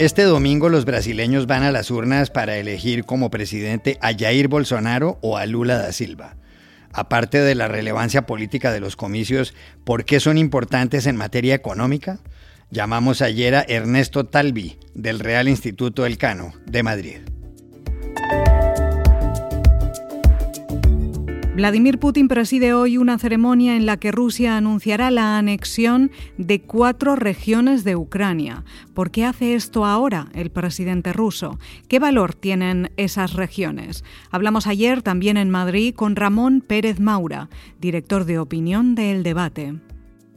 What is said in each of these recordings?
Este domingo los brasileños van a las urnas para elegir como presidente a Jair Bolsonaro o a Lula da Silva. Aparte de la relevancia política de los comicios, ¿por qué son importantes en materia económica? Llamamos ayer a Ernesto Talvi, del Real Instituto Elcano, de Madrid. Vladimir Putin preside hoy una ceremonia en la que Rusia anunciará la anexión de cuatro regiones de Ucrania. ¿Por qué hace esto ahora el presidente ruso? ¿Qué valor tienen esas regiones? Hablamos ayer también en Madrid con Ramón Pérez Maura, director de opinión de El Debate.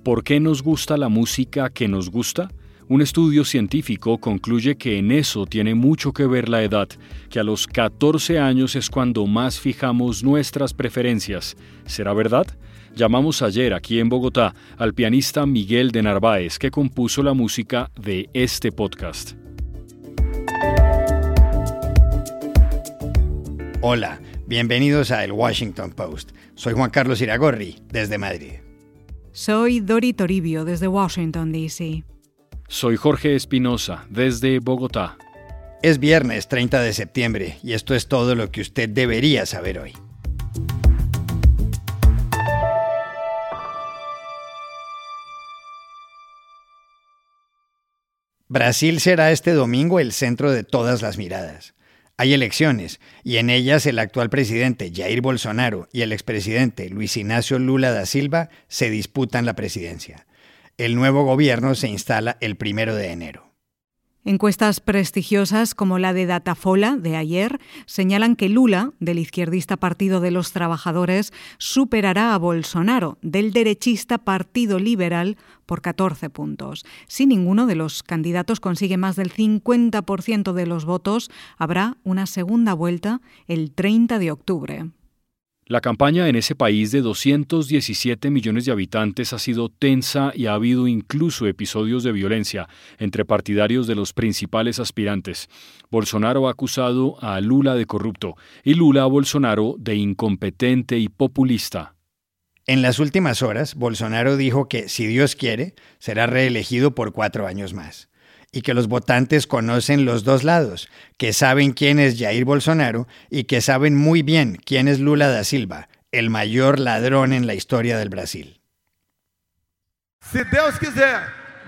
¿Por qué nos gusta la música que nos gusta? Un estudio científico concluye que en eso tiene mucho que ver la edad, que a los 14 años es cuando más fijamos nuestras preferencias. ¿Será verdad? Llamamos ayer aquí en Bogotá al pianista Miguel de Narváez, que compuso la música de este podcast. Hola, bienvenidos a El Washington Post. Soy Juan Carlos Iragorri, desde Madrid. Soy Dori Toribio, desde Washington, D.C. Soy Jorge Espinosa, desde Bogotá. Es viernes 30 de septiembre y esto es todo lo que usted debería saber hoy. Brasil será este domingo el centro de todas las miradas. Hay elecciones y en ellas el actual presidente Jair Bolsonaro y el expresidente Luis Ignacio Lula da Silva se disputan la presidencia. El nuevo gobierno se instala el primero de enero. Encuestas prestigiosas como la de Datafola de ayer señalan que Lula, del izquierdista Partido de los Trabajadores, superará a Bolsonaro, del derechista Partido Liberal, por 14 puntos. Si ninguno de los candidatos consigue más del 50% de los votos, habrá una segunda vuelta el 30 de octubre. La campaña en ese país de 217 millones de habitantes ha sido tensa y ha habido incluso episodios de violencia entre partidarios de los principales aspirantes. Bolsonaro ha acusado a Lula de corrupto y Lula a Bolsonaro de incompetente y populista. En las últimas horas, Bolsonaro dijo que, si Dios quiere, será reelegido por cuatro años más y que los votantes conocen los dos lados, que saben quién es Jair Bolsonaro y que saben muy bien quién es Lula da Silva, el mayor ladrón en la historia del Brasil. Se Deus quiser,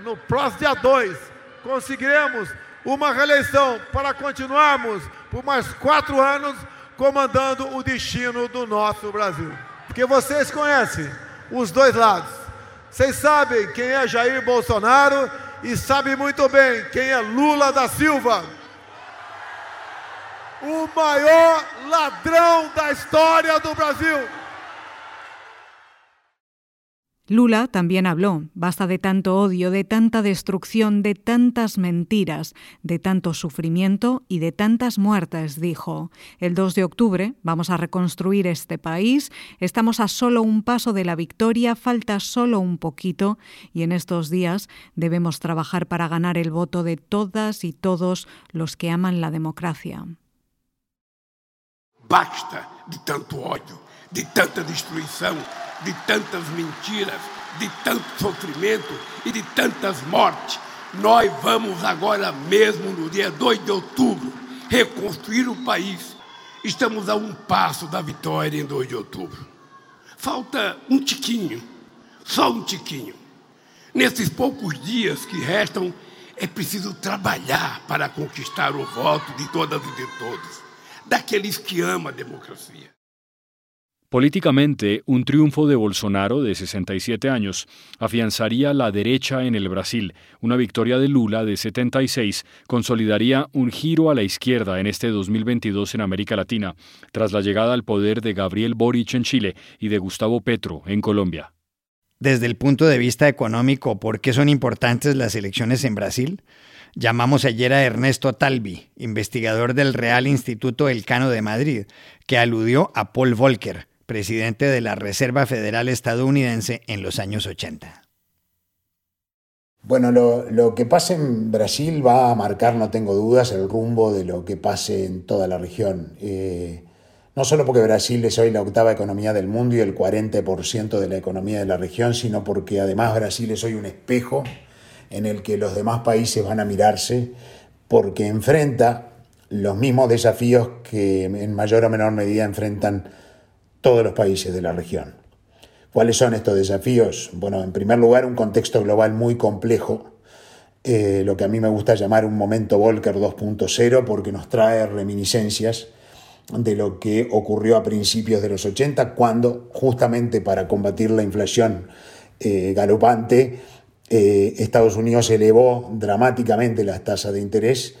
no próximo dia 2, conseguiremos uma reeleição para continuarmos por mais quatro anos comandando o destino do nosso Brasil. Porque vocês conhecem os dois lados. Vocês sabem quem é Jair Bolsonaro e sabe muito bem quem é Lula da Silva. O maior ladrão da história do Brasil. Lula también habló. Basta de tanto odio, de tanta destrucción, de tantas mentiras, de tanto sufrimiento y de tantas muertes, dijo. El 2 de octubre vamos a reconstruir este país. Estamos a solo un paso de la victoria, falta solo un poquito y en estos días debemos trabajar para ganar el voto de todas y todos los que aman la democracia. Basta de tanto odio, de tanta destruição. de tantas mentiras, de tanto sofrimento e de tantas mortes. Nós vamos agora mesmo, no dia 2 de outubro, reconstruir o país. Estamos a um passo da vitória em 2 de outubro. Falta um tiquinho, só um tiquinho. Nesses poucos dias que restam, é preciso trabalhar para conquistar o voto de todas e de todos, daqueles que amam a democracia. Políticamente, un triunfo de Bolsonaro, de 67 años, afianzaría la derecha en el Brasil. Una victoria de Lula, de 76, consolidaría un giro a la izquierda en este 2022 en América Latina, tras la llegada al poder de Gabriel Boric en Chile y de Gustavo Petro en Colombia. Desde el punto de vista económico, ¿por qué son importantes las elecciones en Brasil? Llamamos ayer a Ernesto Talvi, investigador del Real Instituto Elcano de Madrid, que aludió a Paul Volcker, presidente de la Reserva Federal estadounidense en los años 80. Bueno, lo, que pase en Brasil va a marcar, no tengo dudas, el rumbo de lo que pase en toda la región. Eh, no solo porque Brasil es hoy la octava economía del mundo y el 40% de la economía de la región, sino porque además Brasil es hoy un espejo en el que los demás países van a mirarse porque enfrenta los mismos desafíos que en mayor o menor medida enfrentan todos los países de la región. ¿Cuáles son estos desafíos? Bueno, en primer lugar, un contexto global muy complejo, eh, lo que a mí me gusta llamar un momento Volcker 2.0, porque nos trae reminiscencias de lo que ocurrió a principios de los 80, cuando justamente para combatir la inflación eh, galopante, eh, Estados Unidos elevó dramáticamente las tasas de interés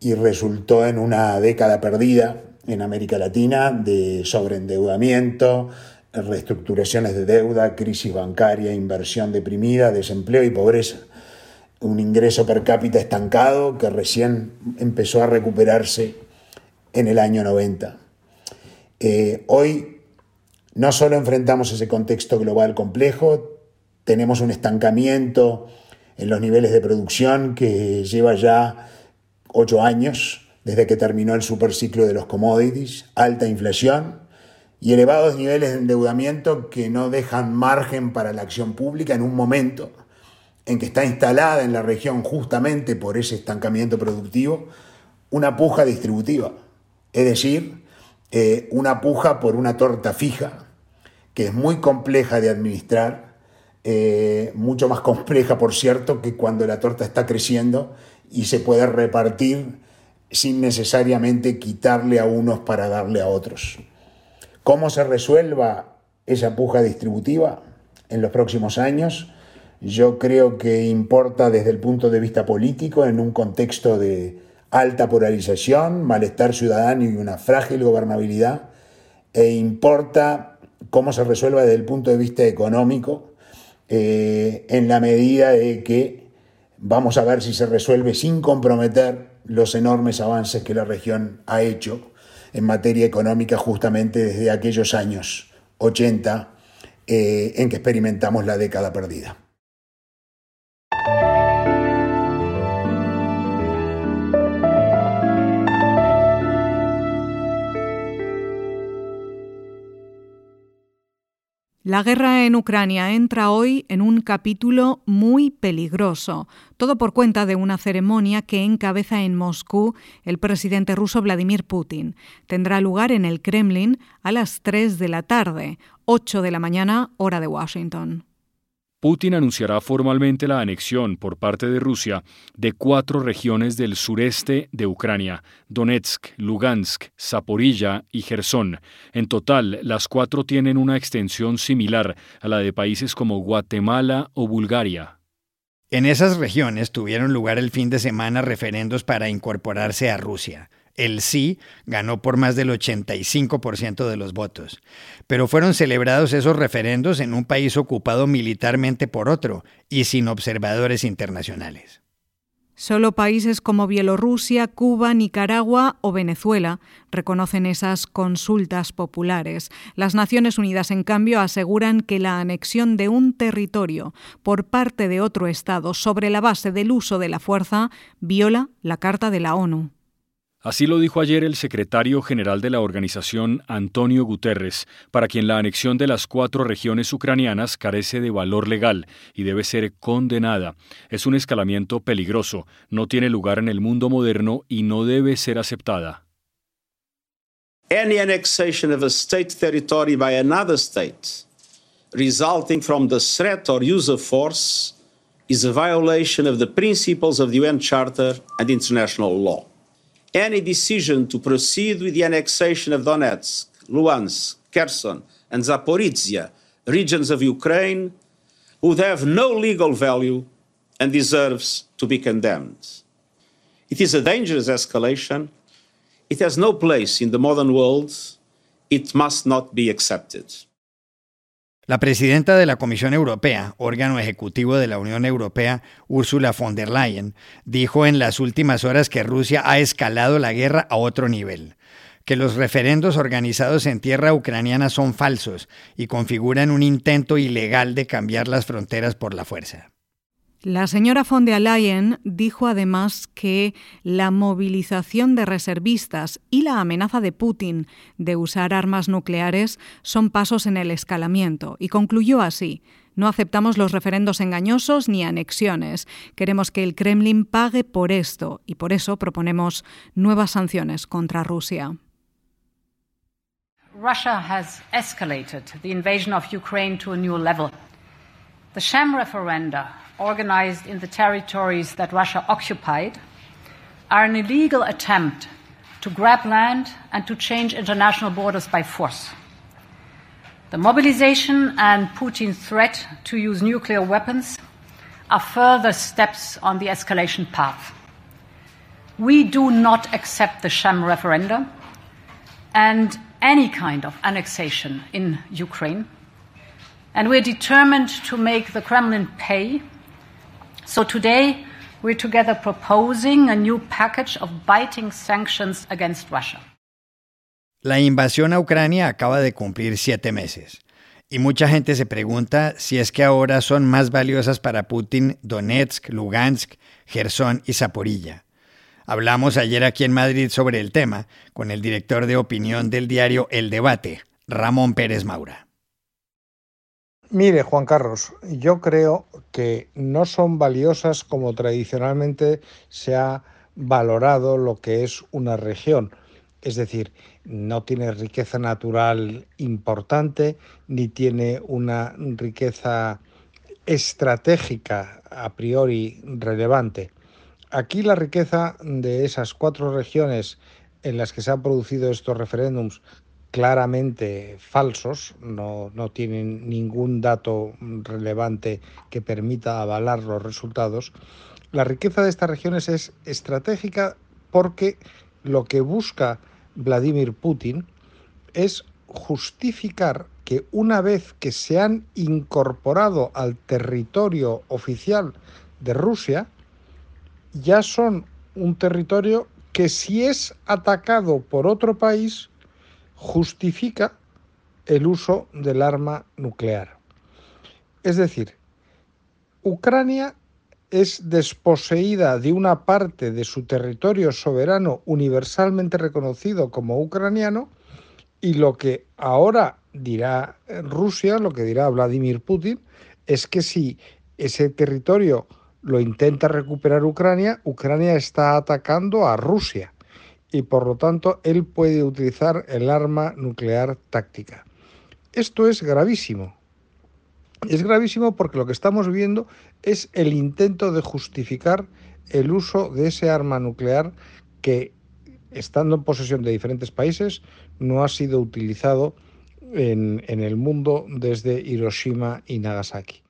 y resultó en una década perdida en América Latina de sobreendeudamiento, reestructuraciones de deuda, crisis bancaria, inversión deprimida, desempleo y pobreza. Un ingreso per cápita estancado que recién empezó a recuperarse en el año 90. Eh, hoy no solo enfrentamos ese contexto global complejo, tenemos un estancamiento en los niveles de producción que lleva ya ocho años desde que terminó el superciclo de los commodities, alta inflación y elevados niveles de endeudamiento que no dejan margen para la acción pública en un momento en que está instalada en la región justamente por ese estancamiento productivo una puja distributiva. Es decir, eh, una puja por una torta fija, que es muy compleja de administrar, eh, mucho más compleja, por cierto, que cuando la torta está creciendo y se puede repartir sin necesariamente quitarle a unos para darle a otros. ¿Cómo se resuelva esa puja distributiva en los próximos años? Yo creo que importa desde el punto de vista político en un contexto de alta polarización, malestar ciudadano y una frágil gobernabilidad, e importa cómo se resuelva desde el punto de vista económico, eh, en la medida de que vamos a ver si se resuelve sin comprometer los enormes avances que la región ha hecho en materia económica justamente desde aquellos años 80 eh, en que experimentamos la década perdida. La guerra en Ucrania entra hoy en un capítulo muy peligroso, todo por cuenta de una ceremonia que encabeza en Moscú el presidente ruso Vladimir Putin. Tendrá lugar en el Kremlin a las 3 de la tarde, 8 de la mañana, hora de Washington. Putin anunciará formalmente la anexión por parte de Rusia de cuatro regiones del sureste de Ucrania, Donetsk, Lugansk, Zaporilla y Gerson. En total, las cuatro tienen una extensión similar a la de países como Guatemala o Bulgaria. En esas regiones tuvieron lugar el fin de semana referendos para incorporarse a Rusia. El sí ganó por más del 85% de los votos. Pero fueron celebrados esos referendos en un país ocupado militarmente por otro y sin observadores internacionales. Solo países como Bielorrusia, Cuba, Nicaragua o Venezuela reconocen esas consultas populares. Las Naciones Unidas, en cambio, aseguran que la anexión de un territorio por parte de otro Estado sobre la base del uso de la fuerza viola la Carta de la ONU. Así lo dijo ayer el secretario general de la organización, Antonio Guterres, para quien la anexión de las cuatro regiones ucranianas carece de valor legal y debe ser condenada. Es un escalamiento peligroso, no tiene lugar en el mundo moderno y no debe ser aceptada. Any annexation of a state territory by another state resulting from the threat or use of force is a violation of the principles of the UN Charter and international law. Any decision to proceed with the annexation of Donetsk, Luhansk, Kherson, and Zaporizhia, regions of Ukraine, would have no legal value and deserves to be condemned. It is a dangerous escalation. It has no place in the modern world. It must not be accepted. La presidenta de la Comisión Europea, órgano ejecutivo de la Unión Europea, Ursula von der Leyen, dijo en las últimas horas que Rusia ha escalado la guerra a otro nivel, que los referendos organizados en tierra ucraniana son falsos y configuran un intento ilegal de cambiar las fronteras por la fuerza. La señora von der Leyen dijo además que la movilización de reservistas y la amenaza de Putin de usar armas nucleares son pasos en el escalamiento y concluyó así. No aceptamos los referendos engañosos ni anexiones. Queremos que el Kremlin pague por esto y por eso proponemos nuevas sanciones contra Rusia. Russia has escalated the invasion of Ukraine to a new level. The sham referenda, organized in the territories that Russia occupied, are an illegal attempt to grab land and to change international borders by force. The mobilization and Putin's threat to use nuclear weapons are further steps on the escalation path. We do not accept the sham referendum and any kind of annexation in Ukraine. And we're determined to make the Kremlin pay. So today, we're together proposing a new package of biting sanctions against Russia. La invasión a Ucrania acaba de cumplir siete meses. Y mucha gente se pregunta si es que ahora son más valiosas para Putin Donetsk, Lugansk, Gerson y Zaporilla. Hablamos ayer aquí en Madrid sobre el tema con el director de opinión del diario El Debate, Ramón Pérez Maura. Mire, Juan Carlos, yo creo que no son valiosas como tradicionalmente se ha valorado lo que es una región. Es decir, no tiene riqueza natural importante, ni tiene una riqueza estratégica a priori relevante. Aquí la riqueza de esas cuatro regiones en las que se han producido estos referéndums claramente falsos, no, no, tienen ningún dato relevante que permita avalar los resultados, la riqueza de estas regiones es estratégica porque lo que busca Vladimir Putin es justificar que una vez que se han incorporado al territorio oficial de Rusia, ya son un territorio que si es atacado por otro país, justifica el uso del arma nuclear. Es decir, Ucrania es desposeída de una parte de su territorio soberano universalmente reconocido como ucraniano y lo que ahora dirá Rusia, lo que dirá Vladimir Putin, es que si ese territorio lo intenta recuperar Ucrania, Ucrania está atacando a Rusia y por lo tanto él puede utilizar el arma nuclear táctica. Esto es gravísimo. Es gravísimo porque lo que estamos viendo es el intento de justificar el uso de ese arma nuclear que, estando en posesión de diferentes países, no ha sido utilizado en, en el mundo desde Hiroshima y Nagasaki.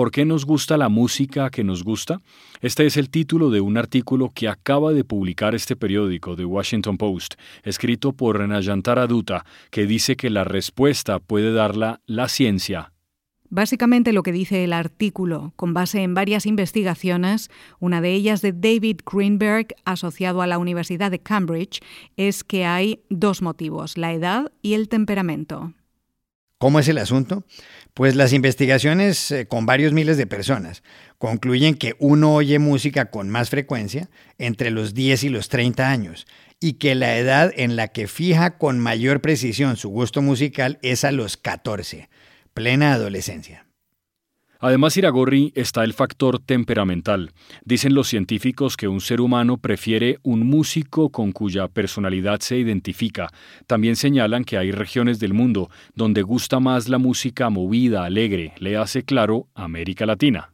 ¿Por qué nos gusta la música que nos gusta? Este es el título de un artículo que acaba de publicar este periódico, The Washington Post, escrito por Renayantara Dutta, que dice que la respuesta puede darla la ciencia. Básicamente lo que dice el artículo, con base en varias investigaciones, una de ellas de David Greenberg, asociado a la Universidad de Cambridge, es que hay dos motivos, la edad y el temperamento. ¿Cómo es el asunto? Pues las investigaciones eh, con varios miles de personas concluyen que uno oye música con más frecuencia entre los 10 y los 30 años y que la edad en la que fija con mayor precisión su gusto musical es a los 14, plena adolescencia. Además, Iragorri, está el factor temperamental. Dicen los científicos que un ser humano prefiere un músico con cuya personalidad se identifica. También señalan que hay regiones del mundo donde gusta más la música movida, alegre, le hace claro América Latina.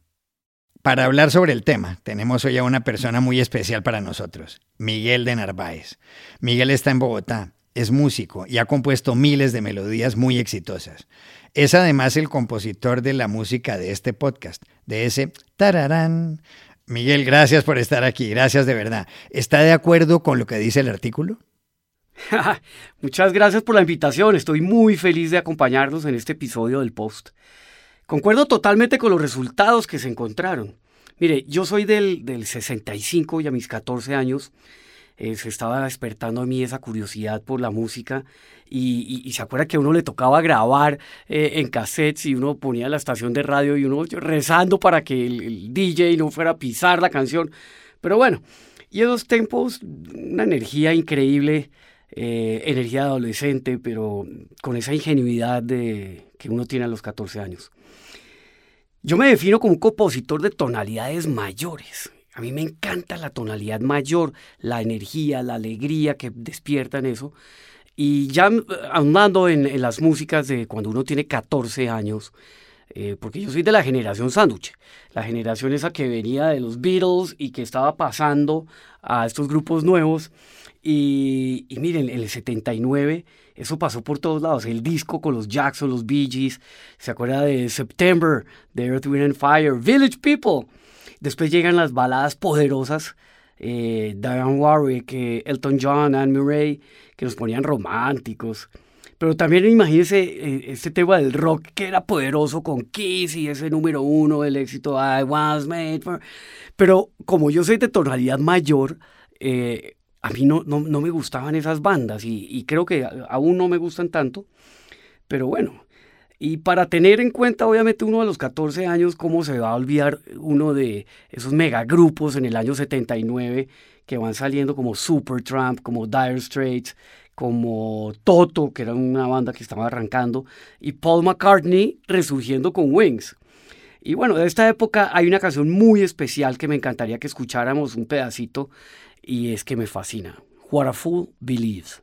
Para hablar sobre el tema, tenemos hoy a una persona muy especial para nosotros, Miguel de Narváez. Miguel está en Bogotá, es músico y ha compuesto miles de melodías muy exitosas. Es además el compositor de la música de este podcast, de ese tararán. Miguel, gracias por estar aquí, gracias de verdad. ¿Está de acuerdo con lo que dice el artículo? Muchas gracias por la invitación, estoy muy feliz de acompañarnos en este episodio del post. Concuerdo totalmente con los resultados que se encontraron. Mire, yo soy del, del 65 y a mis 14 años eh, se estaba despertando a mí esa curiosidad por la música y, se acuerda que a uno le tocaba grabar eh, en cassettes y uno ponía la estación de radio y uno rezando para que el, DJ no fuera a pisar la canción. Pero bueno, y esos tempos, una energía increíble, eh, energía adolescente, pero con esa ingenuidad de, que uno tiene a los 14 años. Yo me defino como un compositor de tonalidades mayores. A mí me encanta la tonalidad mayor, la energía, la alegría que despierta en eso. Y ya eh, andando en, las músicas de cuando uno tiene 14 años, eh, porque yo soy de la generación sándwich, la generación esa que venía de los Beatles y que estaba pasando a estos grupos nuevos. Y, y miren, en el 79 eso pasó por todos lados. El disco con los Jackson, los Bee Gees, se acuerda de September, de Earth, Wind and Fire, Village People. Después llegan las baladas poderosas, eh, Diane Warwick, Elton John, Anne Murray, que nos ponían románticos. Pero también imagínense eh, este tema del rock que era poderoso con Kiss y ese número uno, el éxito I Was Made for... Pero como yo soy de tonalidad mayor, eh, a mí no, no, me gustaban esas bandas y, creo que aún no me gustan tanto. Pero bueno, y para tener en cuenta, obviamente, uno de los 14 años, cómo se va a olvidar uno de esos megagrupos en el año 79 que van saliendo como Supertramp, como Dire Straits, como Toto, que era una banda que estaba arrancando, y Paul McCartney resurgiendo con Wings. Y bueno, de esta época hay una canción muy especial que me encantaría que escucháramos un pedacito, y es que me fascina. What a Fool Believes.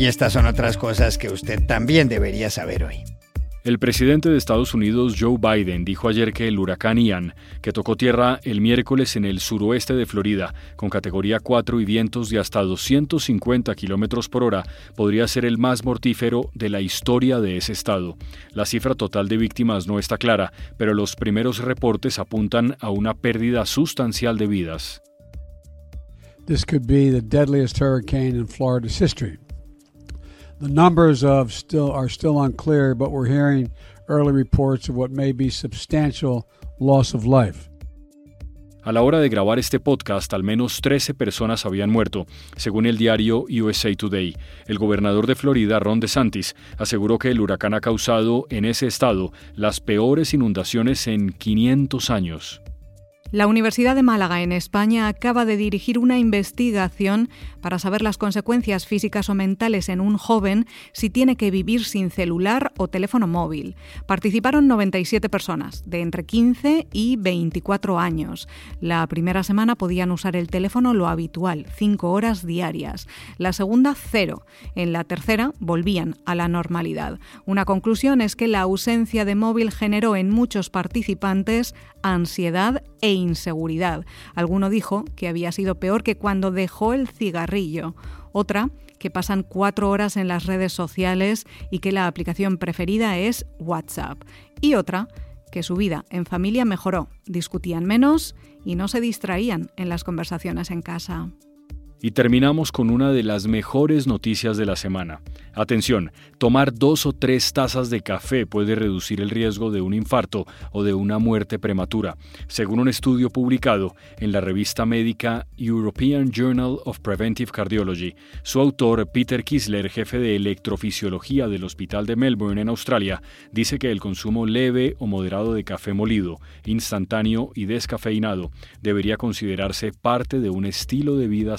Y estas son otras cosas que usted también debería saber hoy. El presidente de Estados Unidos, Joe Biden, dijo ayer que el huracán Ian, que tocó tierra el miércoles en el suroeste de Florida, con categoría 4 y vientos de hasta 250 kilómetros por hora, podría ser el más mortífero de la historia de ese estado. La cifra total de víctimas no está clara, pero los primeros reportes apuntan a una pérdida sustancial de vidas. This could be the deadliest hurricane in Florida's history. The numbers of still are still unclear, but we're hearing early reports of what may be substantial loss of life. A la hora de grabar este podcast, al menos 13 personas habían muerto, según el diario USA Today. El gobernador de Florida, Ron DeSantis, aseguró que el huracán ha causado en ese estado las peores inundaciones en 500 años. La Universidad de Málaga en España acaba de dirigir una investigación para saber las consecuencias físicas o mentales en un joven si tiene que vivir sin celular o teléfono móvil. Participaron 97 personas de entre 15 y 24 años. La primera semana podían usar el teléfono lo habitual, 5 horas diarias. La segunda, cero. En la tercera, volvían a la normalidad. Una conclusión es que la ausencia de móvil generó en muchos participantes ansiedad e inseguridad. Alguno dijo que había sido peor que cuando dejó el cigarrillo. Otra, que pasan cuatro horas en las redes sociales y que la aplicación preferida es WhatsApp. Y otra, que su vida en familia mejoró, discutían menos y no se distraían en las conversaciones en casa. Y terminamos con una de las mejores noticias de la semana. Atención, tomar dos o tres tazas de café puede reducir el riesgo de un infarto o de una muerte prematura, según un estudio publicado en la revista médica European Journal of Preventive Cardiology. Su autor, Peter Kisler, jefe de electrofisiología del Hospital de Melbourne en Australia, dice que el consumo leve o moderado de café molido, instantáneo y descafeinado debería considerarse parte de un estilo de vida